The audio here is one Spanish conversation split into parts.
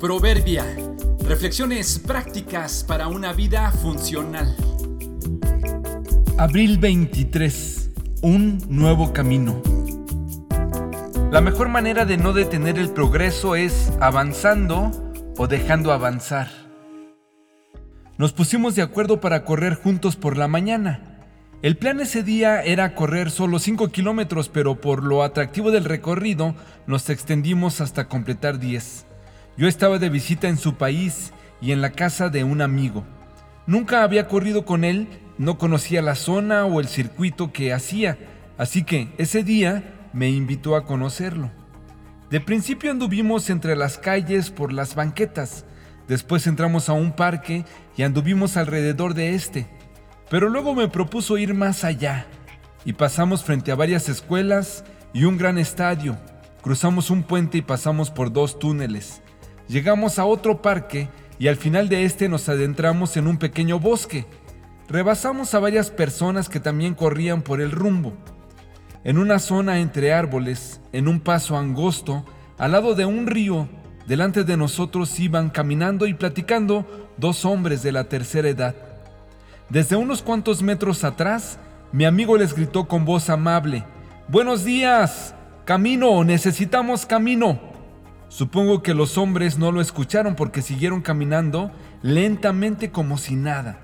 Proverbia. Reflexiones prácticas para una vida funcional. Abril 23. Un nuevo camino. La mejor manera de no detener el progreso es avanzando o dejando avanzar. Nos pusimos de acuerdo para correr juntos por la mañana. El plan ese día era correr solo 5 kilómetros, pero por lo atractivo del recorrido nos extendimos hasta completar 10. Yo estaba de visita en su país y en la casa de un amigo. Nunca había corrido con él, no conocía la zona o el circuito que hacía, así que ese día me invitó a conocerlo. De principio anduvimos entre las calles por las banquetas, después entramos a un parque y anduvimos alrededor de este, pero luego me propuso ir más allá y pasamos frente a varias escuelas y un gran estadio, cruzamos un puente y pasamos por dos túneles. Llegamos a otro parque y al final de este nos adentramos en un pequeño bosque. Rebasamos a varias personas que también corrían por el rumbo. En una zona entre árboles, en un paso angosto, al lado de un río, delante de nosotros iban caminando y platicando dos hombres de la tercera edad. Desde unos cuantos metros atrás, mi amigo les gritó con voz amable, Buenos días, camino, necesitamos camino. Supongo que los hombres no lo escucharon porque siguieron caminando lentamente como si nada.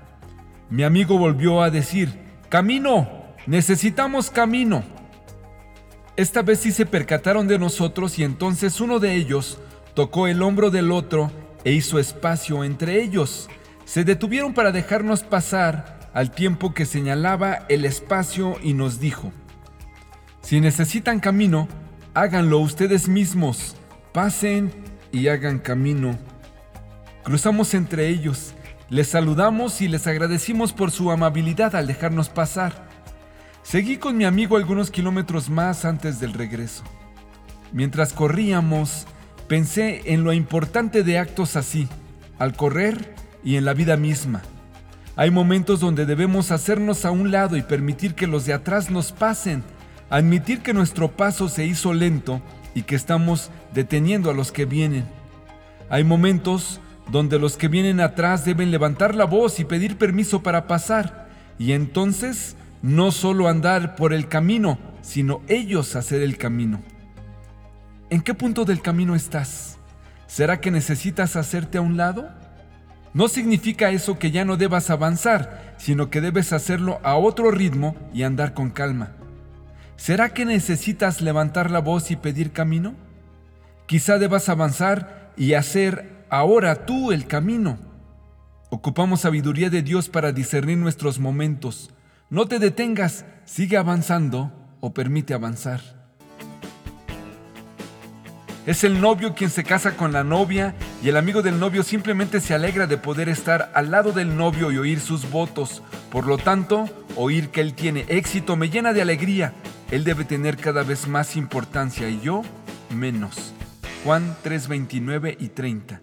Mi amigo volvió a decir, Camino, necesitamos camino. Esta vez sí se percataron de nosotros y entonces uno de ellos tocó el hombro del otro e hizo espacio entre ellos. Se detuvieron para dejarnos pasar al tiempo que señalaba el espacio y nos dijo, Si necesitan camino, háganlo ustedes mismos pasen y hagan camino. Cruzamos entre ellos, les saludamos y les agradecimos por su amabilidad al dejarnos pasar. Seguí con mi amigo algunos kilómetros más antes del regreso. Mientras corríamos, pensé en lo importante de actos así, al correr y en la vida misma. Hay momentos donde debemos hacernos a un lado y permitir que los de atrás nos pasen, admitir que nuestro paso se hizo lento y que estamos deteniendo a los que vienen. Hay momentos donde los que vienen atrás deben levantar la voz y pedir permiso para pasar, y entonces no solo andar por el camino, sino ellos hacer el camino. ¿En qué punto del camino estás? ¿Será que necesitas hacerte a un lado? No significa eso que ya no debas avanzar, sino que debes hacerlo a otro ritmo y andar con calma. ¿Será que necesitas levantar la voz y pedir camino? Quizá debas avanzar y hacer ahora tú el camino. Ocupamos sabiduría de Dios para discernir nuestros momentos. No te detengas, sigue avanzando o permite avanzar. Es el novio quien se casa con la novia y el amigo del novio simplemente se alegra de poder estar al lado del novio y oír sus votos. Por lo tanto, oír que él tiene éxito me llena de alegría él debe tener cada vez más importancia y yo menos. Juan 3:29 y 30.